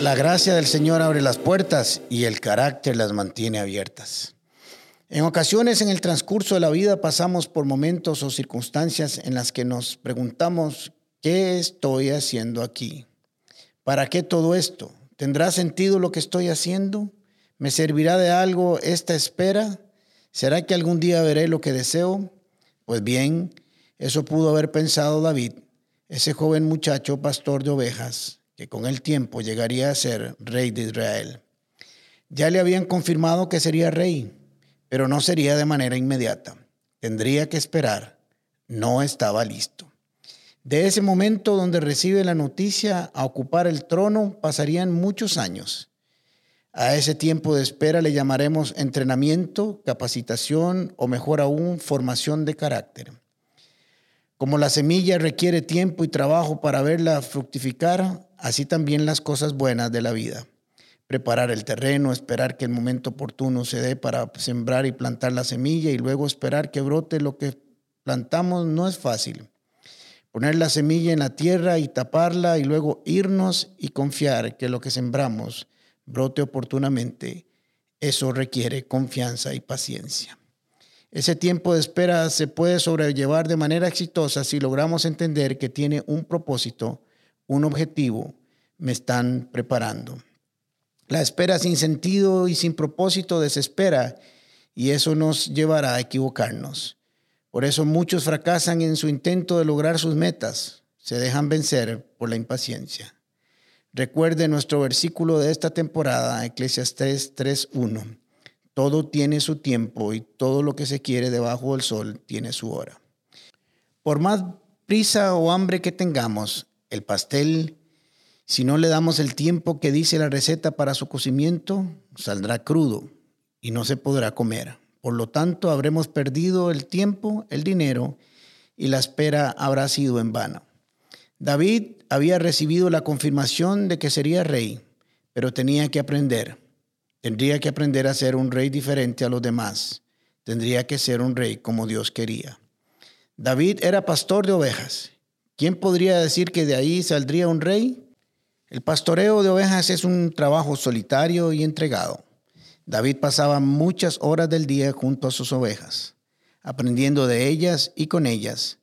La gracia del Señor abre las puertas y el carácter las mantiene abiertas. En ocasiones en el transcurso de la vida pasamos por momentos o circunstancias en las que nos preguntamos, ¿qué estoy haciendo aquí? ¿Para qué todo esto? ¿Tendrá sentido lo que estoy haciendo? ¿Me servirá de algo esta espera? ¿Será que algún día veré lo que deseo? Pues bien, eso pudo haber pensado David, ese joven muchacho pastor de ovejas, que con el tiempo llegaría a ser rey de Israel. Ya le habían confirmado que sería rey, pero no sería de manera inmediata. Tendría que esperar. No estaba listo. De ese momento donde recibe la noticia a ocupar el trono pasarían muchos años. A ese tiempo de espera le llamaremos entrenamiento, capacitación o mejor aún formación de carácter. Como la semilla requiere tiempo y trabajo para verla fructificar, así también las cosas buenas de la vida preparar el terreno, esperar que el momento oportuno se dé para sembrar y plantar la semilla y luego esperar que brote lo que plantamos no es fácil. Poner la semilla en la tierra y taparla y luego irnos y confiar que lo que sembramos brote oportunamente, eso requiere confianza y paciencia. Ese tiempo de espera se puede sobrellevar de manera exitosa si logramos entender que tiene un propósito, un objetivo, me están preparando. La espera sin sentido y sin propósito desespera y eso nos llevará a equivocarnos. Por eso muchos fracasan en su intento de lograr sus metas, se dejan vencer por la impaciencia. Recuerde nuestro versículo de esta temporada, Eclesiastes 3.1. Todo tiene su tiempo y todo lo que se quiere debajo del sol tiene su hora. Por más prisa o hambre que tengamos, el pastel si no le damos el tiempo que dice la receta para su cocimiento, saldrá crudo y no se podrá comer. Por lo tanto, habremos perdido el tiempo, el dinero y la espera habrá sido en vano. David había recibido la confirmación de que sería rey, pero tenía que aprender. Tendría que aprender a ser un rey diferente a los demás. Tendría que ser un rey como Dios quería. David era pastor de ovejas. ¿Quién podría decir que de ahí saldría un rey? El pastoreo de ovejas es un trabajo solitario y entregado. David pasaba muchas horas del día junto a sus ovejas, aprendiendo de ellas y con ellas.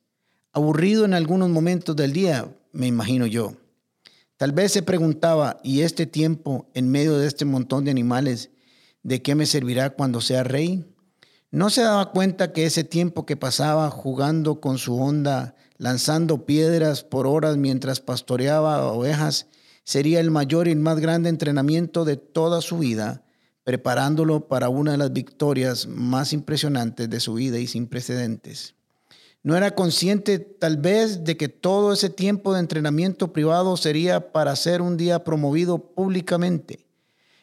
Aburrido en algunos momentos del día, me imagino yo. Tal vez se preguntaba, ¿y este tiempo en medio de este montón de animales, de qué me servirá cuando sea rey? No se daba cuenta que ese tiempo que pasaba jugando con su onda, lanzando piedras por horas mientras pastoreaba ovejas, sería el mayor y más grande entrenamiento de toda su vida, preparándolo para una de las victorias más impresionantes de su vida y sin precedentes. No era consciente tal vez de que todo ese tiempo de entrenamiento privado sería para ser un día promovido públicamente,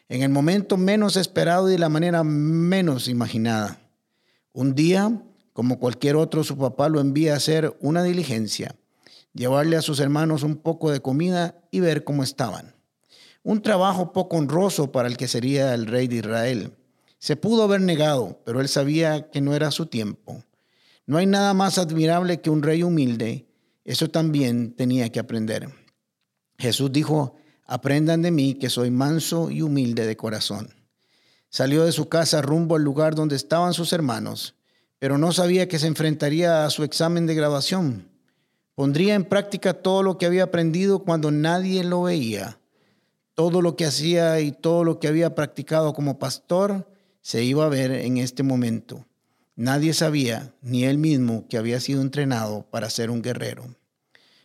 en el momento menos esperado y de la manera menos imaginada. Un día, como cualquier otro, su papá lo envía a hacer una diligencia llevarle a sus hermanos un poco de comida y ver cómo estaban. Un trabajo poco honroso para el que sería el rey de Israel. Se pudo haber negado, pero él sabía que no era su tiempo. No hay nada más admirable que un rey humilde. Eso también tenía que aprender. Jesús dijo, aprendan de mí que soy manso y humilde de corazón. Salió de su casa rumbo al lugar donde estaban sus hermanos, pero no sabía que se enfrentaría a su examen de graduación. Pondría en práctica todo lo que había aprendido cuando nadie lo veía. Todo lo que hacía y todo lo que había practicado como pastor se iba a ver en este momento. Nadie sabía, ni él mismo, que había sido entrenado para ser un guerrero.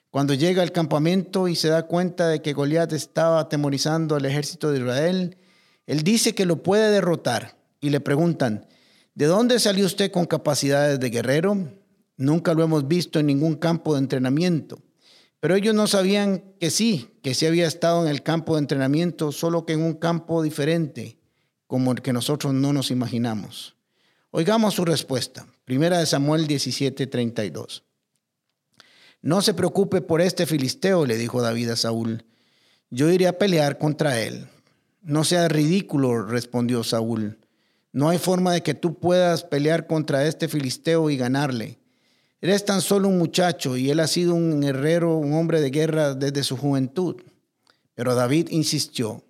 Cuando llega al campamento y se da cuenta de que Goliat estaba atemorizando al ejército de Israel, él dice que lo puede derrotar y le preguntan, ¿de dónde salió usted con capacidades de guerrero? Nunca lo hemos visto en ningún campo de entrenamiento. Pero ellos no sabían que sí, que sí había estado en el campo de entrenamiento, solo que en un campo diferente, como el que nosotros no nos imaginamos. Oigamos su respuesta. Primera de Samuel 17:32. No se preocupe por este filisteo, le dijo David a Saúl. Yo iré a pelear contra él. No sea ridículo, respondió Saúl. No hay forma de que tú puedas pelear contra este filisteo y ganarle. Eres tan solo un muchacho y él ha sido un guerrero, un hombre de guerra desde su juventud. Pero David insistió,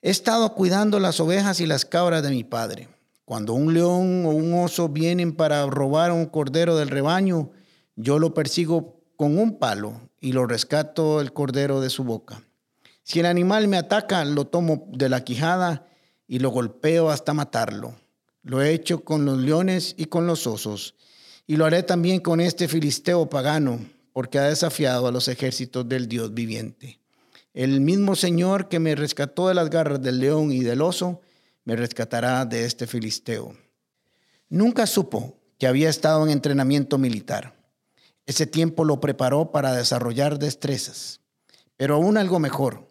he estado cuidando las ovejas y las cabras de mi padre. Cuando un león o un oso vienen para robar un cordero del rebaño, yo lo persigo con un palo y lo rescato el cordero de su boca. Si el animal me ataca, lo tomo de la quijada y lo golpeo hasta matarlo. Lo he hecho con los leones y con los osos, y lo haré también con este filisteo pagano, porque ha desafiado a los ejércitos del Dios viviente. El mismo Señor que me rescató de las garras del león y del oso, me rescatará de este filisteo. Nunca supo que había estado en entrenamiento militar. Ese tiempo lo preparó para desarrollar destrezas. Pero aún algo mejor,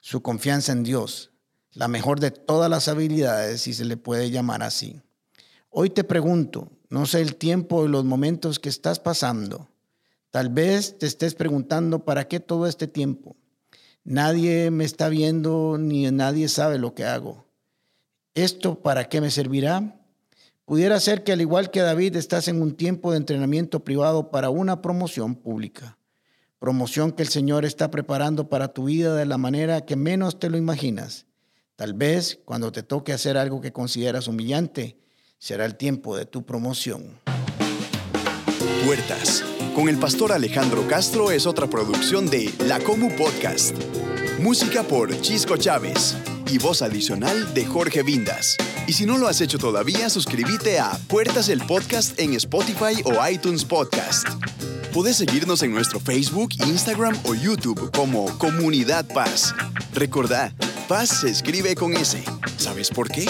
su confianza en Dios, la mejor de todas las habilidades, si se le puede llamar así. Hoy te pregunto, no sé el tiempo y los momentos que estás pasando. Tal vez te estés preguntando, ¿para qué todo este tiempo? Nadie me está viendo ni nadie sabe lo que hago. ¿Esto para qué me servirá? Pudiera ser que al igual que David estás en un tiempo de entrenamiento privado para una promoción pública. Promoción que el Señor está preparando para tu vida de la manera que menos te lo imaginas. Tal vez cuando te toque hacer algo que consideras humillante, será el tiempo de tu promoción. Puertas con el pastor Alejandro Castro es otra producción de La Comu Podcast. Música por Chisco Chávez y voz adicional de Jorge Vindas. Y si no lo has hecho todavía, suscríbete a Puertas el Podcast en Spotify o iTunes Podcast. Puedes seguirnos en nuestro Facebook, Instagram o YouTube como Comunidad Paz. Recordá, Paz se escribe con S. ¿Sabes por qué?